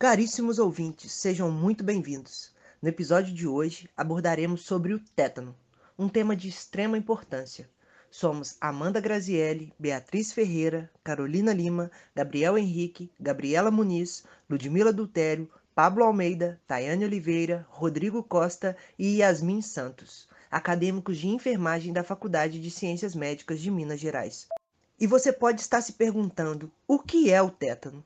Caríssimos ouvintes, sejam muito bem-vindos. No episódio de hoje abordaremos sobre o tétano, um tema de extrema importância. Somos Amanda Grazielli, Beatriz Ferreira, Carolina Lima, Gabriel Henrique, Gabriela Muniz, Ludmila Dultério, Pablo Almeida, Tayane Oliveira, Rodrigo Costa e Yasmin Santos, acadêmicos de enfermagem da Faculdade de Ciências Médicas de Minas Gerais. E você pode estar se perguntando: o que é o tétano?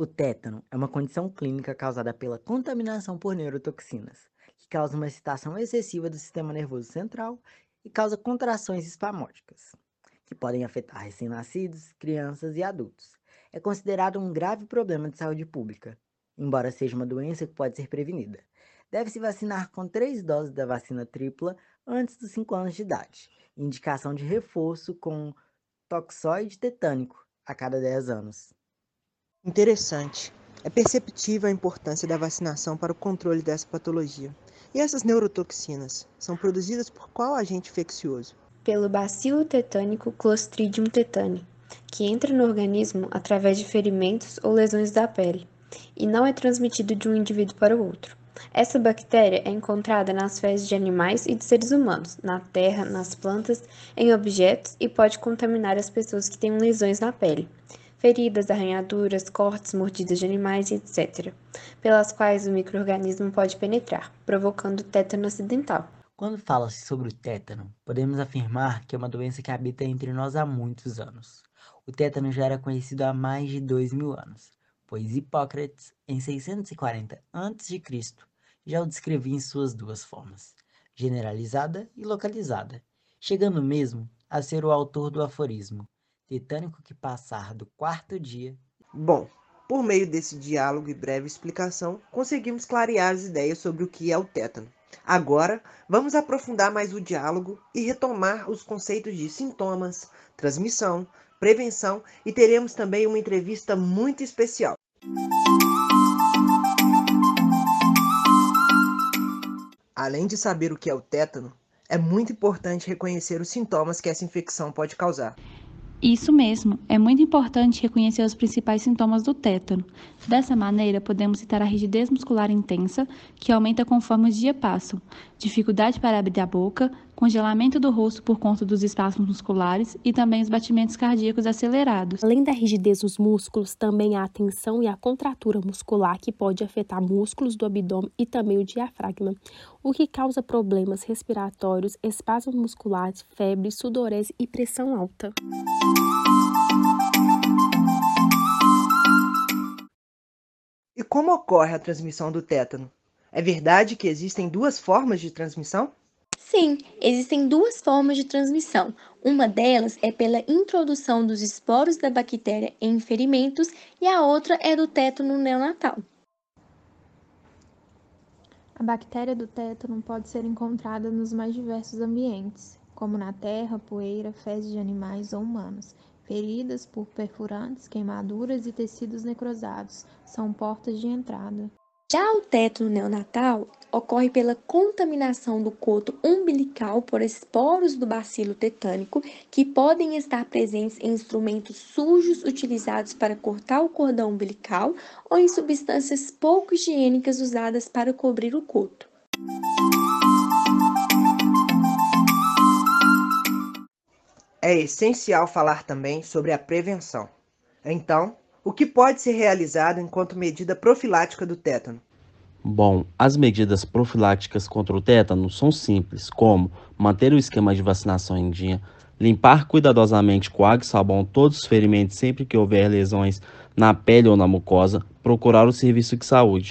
O tétano é uma condição clínica causada pela contaminação por neurotoxinas, que causa uma excitação excessiva do sistema nervoso central e causa contrações espasmódicas, que podem afetar recém-nascidos, crianças e adultos. É considerado um grave problema de saúde pública, embora seja uma doença que pode ser prevenida. Deve-se vacinar com três doses da vacina tripla antes dos 5 anos de idade, indicação de reforço com toxoide tetânico a cada 10 anos. Interessante. É perceptível a importância da vacinação para o controle dessa patologia. E essas neurotoxinas são produzidas por qual agente infeccioso? Pelo bacilo tetânico Clostridium tetani, que entra no organismo através de ferimentos ou lesões da pele, e não é transmitido de um indivíduo para o outro. Essa bactéria é encontrada nas fezes de animais e de seres humanos, na terra, nas plantas, em objetos e pode contaminar as pessoas que têm lesões na pele feridas, arranhaduras, cortes, mordidas de animais, etc., pelas quais o microorganismo pode penetrar, provocando tétano acidental. Quando fala-se sobre o tétano, podemos afirmar que é uma doença que habita entre nós há muitos anos. O tétano já era conhecido há mais de dois mil anos, pois Hipócrates, em 640 a.C., já o descrevia em suas duas formas, generalizada e localizada, chegando mesmo a ser o autor do aforismo tetânico que passar do quarto dia. Bom, por meio desse diálogo e breve explicação, conseguimos clarear as ideias sobre o que é o tétano. Agora, vamos aprofundar mais o diálogo e retomar os conceitos de sintomas, transmissão, prevenção e teremos também uma entrevista muito especial. Além de saber o que é o tétano, é muito importante reconhecer os sintomas que essa infecção pode causar. Isso mesmo, é muito importante reconhecer os principais sintomas do tétano. Dessa maneira, podemos citar a rigidez muscular intensa, que aumenta conforme os dias passam, dificuldade para abrir a boca, congelamento do rosto por conta dos espaços musculares e também os batimentos cardíacos acelerados. Além da rigidez dos músculos, também a tensão e a contratura muscular que pode afetar músculos do abdômen e também o diafragma, o que causa problemas respiratórios, espasmos musculares, febre, sudorese e pressão alta. E como ocorre a transmissão do tétano? É verdade que existem duas formas de transmissão? Sim, existem duas formas de transmissão. Uma delas é pela introdução dos esporos da bactéria em ferimentos e a outra é do tétano neonatal. A bactéria do tétano pode ser encontrada nos mais diversos ambientes, como na terra, poeira, fezes de animais ou humanos. Feridas por perfurantes, queimaduras e tecidos necrosados são portas de entrada. Já o tétano neonatal ocorre pela contaminação do coto umbilical por esporos do bacilo tetânico, que podem estar presentes em instrumentos sujos utilizados para cortar o cordão umbilical ou em substâncias pouco higiênicas usadas para cobrir o coto. É essencial falar também sobre a prevenção. Então, o que pode ser realizado enquanto medida profilática do tétano? Bom, as medidas profiláticas contra o tétano são simples, como manter o esquema de vacinação em dia, limpar cuidadosamente com água e sabão todos os ferimentos sempre que houver lesões na pele ou na mucosa, procurar o serviço de saúde.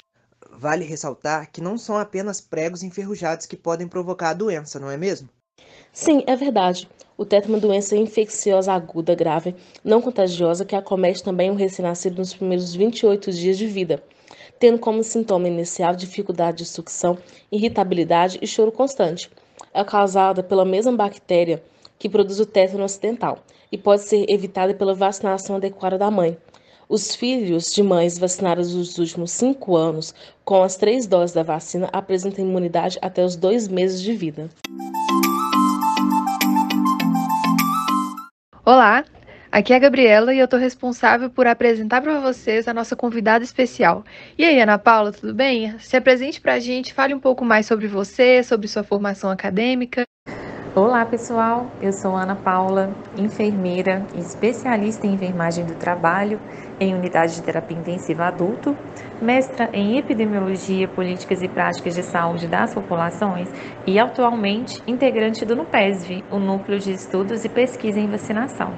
Vale ressaltar que não são apenas pregos enferrujados que podem provocar a doença, não é mesmo? Sim, é verdade. O tétano é uma doença infecciosa aguda grave, não contagiosa, que acomete também o recém-nascido nos primeiros 28 dias de vida, tendo como sintoma inicial dificuldade de sucção, irritabilidade e choro constante. É causada pela mesma bactéria que produz o tétano ocidental e pode ser evitada pela vacinação adequada da mãe. Os filhos de mães vacinadas nos últimos cinco anos com as três doses da vacina apresentam imunidade até os dois meses de vida. Olá, Aqui é a Gabriela e eu estou responsável por apresentar para vocês a nossa convidada especial. E aí, Ana Paula, tudo bem? Se apresente para a gente, fale um pouco mais sobre você, sobre sua formação acadêmica. Olá, pessoal. Eu sou Ana Paula, enfermeira especialista em enfermagem do trabalho em unidade de terapia intensiva adulto, mestra em epidemiologia, políticas e práticas de saúde das populações e atualmente integrante do NUPESV, o Núcleo de Estudos e Pesquisa em Vacinação.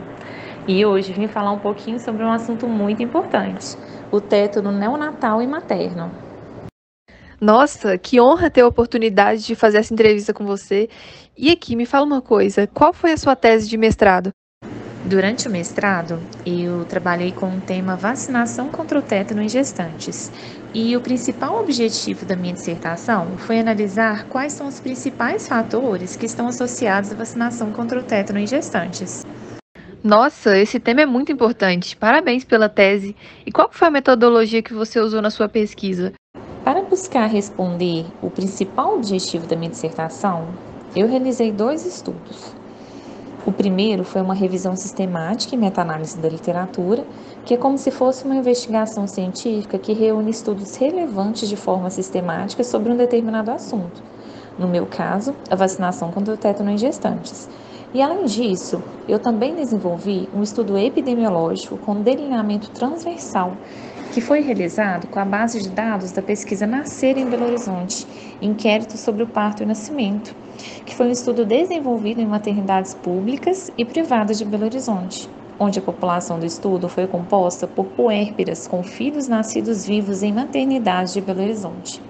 E hoje vim falar um pouquinho sobre um assunto muito importante: o teto no neonatal e materno. Nossa, que honra ter a oportunidade de fazer essa entrevista com você. E aqui, me fala uma coisa: qual foi a sua tese de mestrado? Durante o mestrado, eu trabalhei com o tema vacinação contra o tétano em gestantes. E o principal objetivo da minha dissertação foi analisar quais são os principais fatores que estão associados à vacinação contra o tétano em gestantes. Nossa, esse tema é muito importante. Parabéns pela tese. E qual foi a metodologia que você usou na sua pesquisa? Para buscar responder o principal objetivo da minha dissertação, eu realizei dois estudos. O primeiro foi uma revisão sistemática e meta-análise da literatura, que é como se fosse uma investigação científica que reúne estudos relevantes de forma sistemática sobre um determinado assunto. No meu caso, a vacinação contra o tétano em gestantes e além disso, eu também desenvolvi um estudo epidemiológico com delineamento transversal, que foi realizado com a base de dados da pesquisa Nascer em Belo Horizonte, inquérito sobre o parto e nascimento, que foi um estudo desenvolvido em maternidades públicas e privadas de Belo Horizonte, onde a população do estudo foi composta por puérperas com filhos nascidos vivos em maternidades de Belo Horizonte.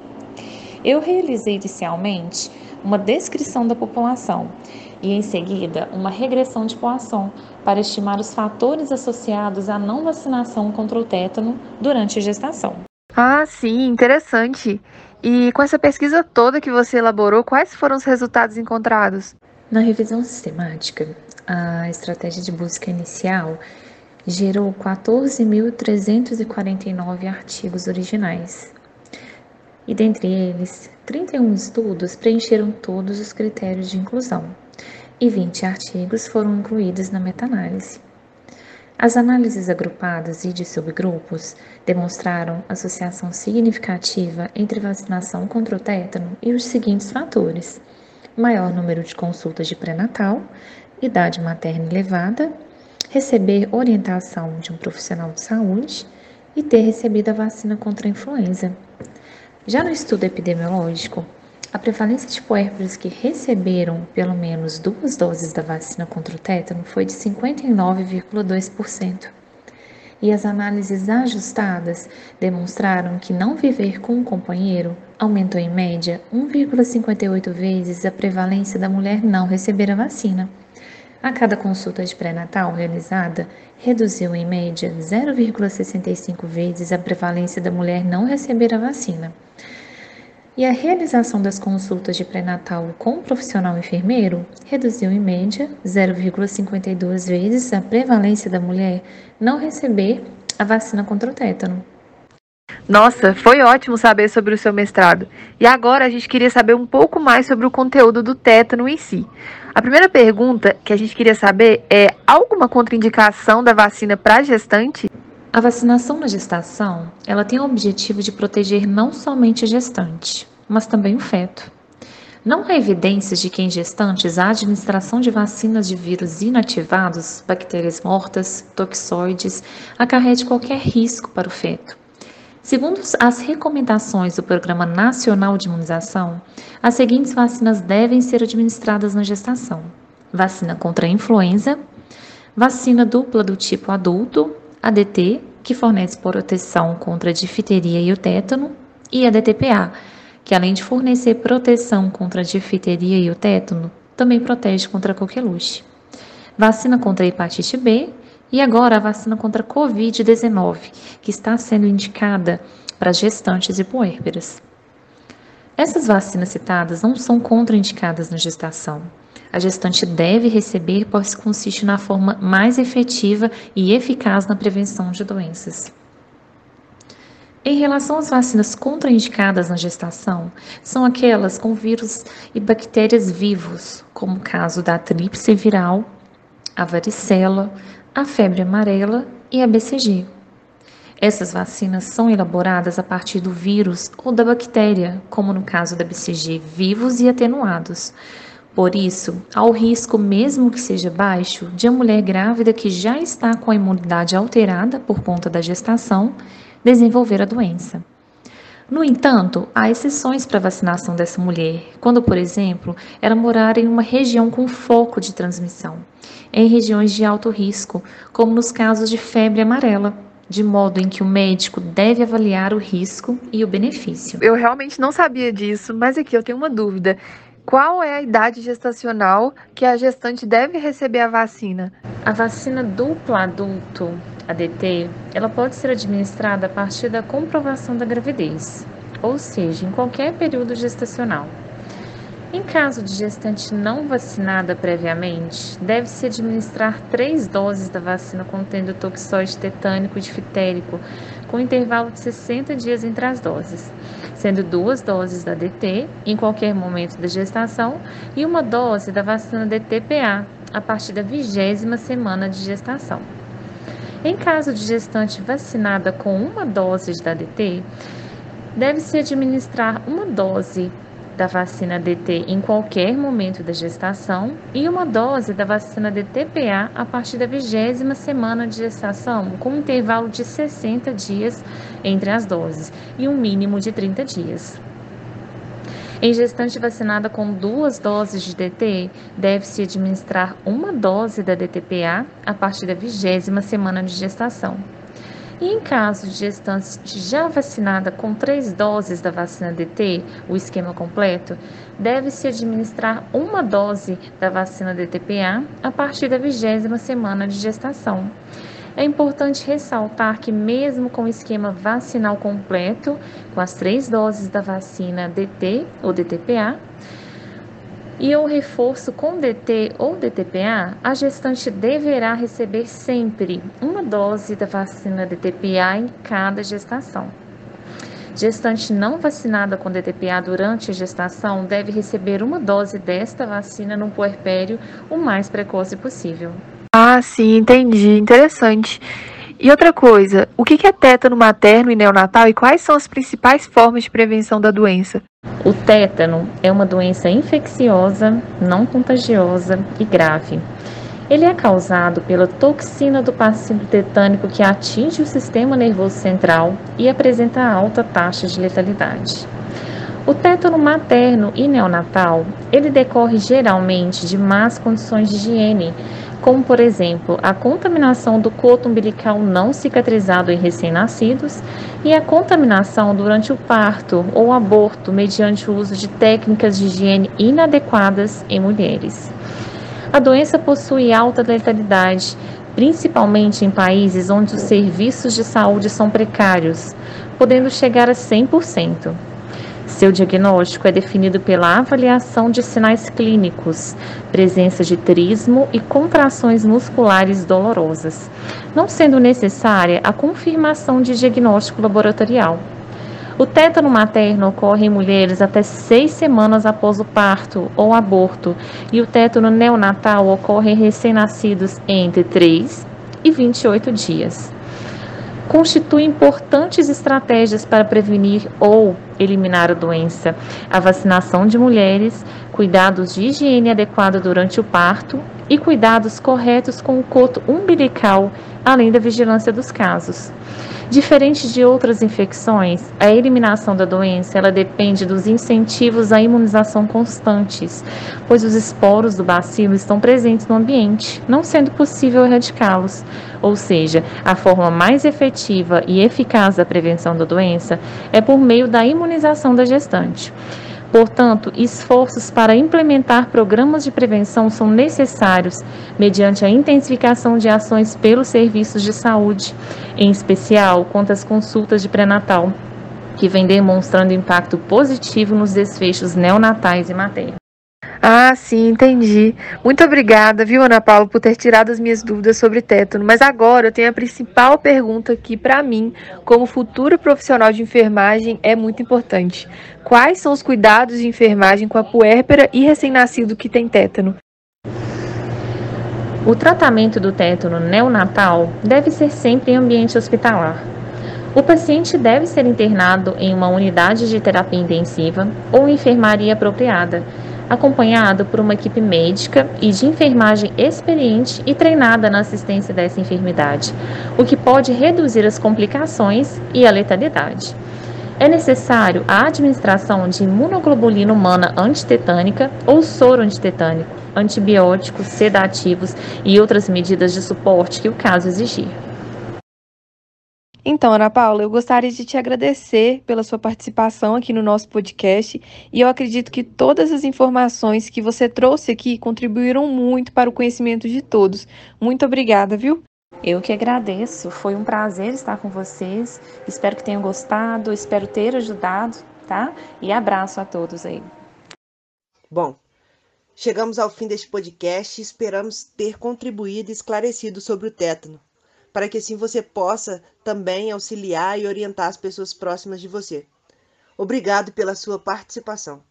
Eu realizei inicialmente uma descrição da população e, em seguida, uma regressão de Poisson para estimar os fatores associados à não vacinação contra o tétano durante a gestação. Ah, sim, interessante. E com essa pesquisa toda que você elaborou, quais foram os resultados encontrados? Na revisão sistemática, a estratégia de busca inicial gerou 14.349 artigos originais. E dentre eles, 31 estudos preencheram todos os critérios de inclusão e 20 artigos foram incluídos na meta-análise. As análises agrupadas e de subgrupos demonstraram associação significativa entre vacinação contra o tétano e os seguintes fatores: maior número de consultas de pré-natal, idade materna elevada, receber orientação de um profissional de saúde e ter recebido a vacina contra a influenza. Já no estudo epidemiológico, a prevalência de puérperas que receberam pelo menos duas doses da vacina contra o tétano foi de 59,2%. E as análises ajustadas demonstraram que não viver com um companheiro aumentou em média 1,58 vezes a prevalência da mulher não receber a vacina. A cada consulta de pré-natal realizada, reduziu em média 0,65 vezes a prevalência da mulher não receber a vacina e a realização das consultas de pré-natal com o profissional enfermeiro reduziu em média 0,52 vezes a prevalência da mulher não receber a vacina contra o tétano. Nossa, foi ótimo saber sobre o seu mestrado. E agora a gente queria saber um pouco mais sobre o conteúdo do tétano em si. A primeira pergunta que a gente queria saber é: alguma contraindicação da vacina para gestante? A vacinação na gestação, ela tem o objetivo de proteger não somente a gestante, mas também o feto. Não há evidências de que em gestantes a administração de vacinas de vírus inativados, bactérias mortas, toxoides, acarrete qualquer risco para o feto. Segundo as recomendações do Programa Nacional de Imunização, as seguintes vacinas devem ser administradas na gestação: vacina contra a influenza, vacina dupla do tipo adulto, ADT, que fornece proteção contra a difteria e o tétano, e a DTPA, que além de fornecer proteção contra a difteria e o tétano, também protege contra a coqueluche. Vacina contra a hepatite B e agora a vacina contra a Covid-19, que está sendo indicada para gestantes e puérperas. Essas vacinas citadas não são contraindicadas na gestação. A gestante deve receber, pois consiste na forma mais efetiva e eficaz na prevenção de doenças. Em relação às vacinas contraindicadas na gestação, são aquelas com vírus e bactérias vivos, como o caso da tríplice viral, a varicela, a febre amarela e a BCG. Essas vacinas são elaboradas a partir do vírus ou da bactéria, como no caso da BCG, vivos e atenuados. Por isso, há o risco, mesmo que seja baixo, de a mulher grávida que já está com a imunidade alterada por conta da gestação desenvolver a doença. No entanto, há exceções para a vacinação dessa mulher, quando, por exemplo, ela morar em uma região com foco de transmissão, em regiões de alto risco, como nos casos de febre amarela, de modo em que o médico deve avaliar o risco e o benefício. Eu realmente não sabia disso, mas aqui eu tenho uma dúvida. Qual é a idade gestacional que a gestante deve receber a vacina? A vacina dupla adulto, ADT, ela pode ser administrada a partir da comprovação da gravidez, ou seja, em qualquer período gestacional. Em caso de gestante não vacinada previamente, deve-se administrar três doses da vacina contendo toxoide tetânico e diftérico, com intervalo de 60 dias entre as doses, sendo duas doses da DT em qualquer momento da gestação e uma dose da vacina DTPA a partir da vigésima semana de gestação. Em caso de gestante vacinada com uma dose da DT, deve-se administrar uma dose da vacina DT em qualquer momento da gestação e uma dose da vacina DTPA a partir da vigésima semana de gestação, com um intervalo de 60 dias entre as doses e um mínimo de 30 dias. Em gestante vacinada com duas doses de DT, deve-se administrar uma dose da DTPA a partir da vigésima semana de gestação. E em caso de gestante já vacinada com três doses da vacina DT, o esquema completo, deve-se administrar uma dose da vacina DTPA a partir da vigésima semana de gestação. É importante ressaltar que, mesmo com o esquema vacinal completo, com as três doses da vacina DT ou DTPA, e o reforço com DT ou DTPA, a gestante deverá receber sempre uma dose da vacina DTPA em cada gestação. Gestante não vacinada com DTPA durante a gestação deve receber uma dose desta vacina no puerpério o mais precoce possível. Ah, sim, entendi. Interessante. E outra coisa, o que é tétano materno e neonatal e quais são as principais formas de prevenção da doença? O tétano é uma doença infecciosa, não contagiosa e grave. Ele é causado pela toxina do bacilo tetânico que atinge o sistema nervoso central e apresenta alta taxa de letalidade. O tétano materno e neonatal, ele decorre geralmente de más condições de higiene, como por exemplo a contaminação do coto umbilical não cicatrizado em recém-nascidos e a contaminação durante o parto ou aborto mediante o uso de técnicas de higiene inadequadas em mulheres. A doença possui alta letalidade, principalmente em países onde os serviços de saúde são precários, podendo chegar a 100%. Seu diagnóstico é definido pela avaliação de sinais clínicos, presença de trismo e contrações musculares dolorosas, não sendo necessária a confirmação de diagnóstico laboratorial. O tétano materno ocorre em mulheres até seis semanas após o parto ou aborto, e o tétano neonatal ocorre em recém-nascidos entre 3 e 28 dias constitui importantes estratégias para prevenir ou eliminar a doença, a vacinação de mulheres, cuidados de higiene adequada durante o parto e cuidados corretos com o coto umbilical, além da vigilância dos casos. Diferente de outras infecções, a eliminação da doença ela depende dos incentivos à imunização constantes, pois os esporos do bacilo estão presentes no ambiente, não sendo possível erradicá-los. Ou seja, a forma mais efetiva e eficaz da prevenção da doença é por meio da imunização da gestante. Portanto, esforços para implementar programas de prevenção são necessários mediante a intensificação de ações pelos serviços de saúde, em especial quanto às consultas de pré-natal, que vem demonstrando impacto positivo nos desfechos neonatais e maternos. Ah, sim, entendi. Muito obrigada, viu, Ana Paula, por ter tirado as minhas dúvidas sobre tétano. Mas agora eu tenho a principal pergunta que, para mim, como futuro profissional de enfermagem, é muito importante. Quais são os cuidados de enfermagem com a puérpera e recém-nascido que tem tétano? O tratamento do tétano neonatal deve ser sempre em ambiente hospitalar. O paciente deve ser internado em uma unidade de terapia intensiva ou enfermaria apropriada, acompanhado por uma equipe médica e de enfermagem experiente e treinada na assistência dessa enfermidade, o que pode reduzir as complicações e a letalidade. É necessário a administração de imunoglobulina humana antitetânica ou soro antitetânico, antibióticos, sedativos e outras medidas de suporte que o caso exigir. Então, Ana Paula, eu gostaria de te agradecer pela sua participação aqui no nosso podcast e eu acredito que todas as informações que você trouxe aqui contribuíram muito para o conhecimento de todos. Muito obrigada, viu? Eu que agradeço, foi um prazer estar com vocês. Espero que tenham gostado, espero ter ajudado, tá? E abraço a todos aí. Bom, chegamos ao fim deste podcast e esperamos ter contribuído e esclarecido sobre o tétano para que assim você possa também auxiliar e orientar as pessoas próximas de você. Obrigado pela sua participação.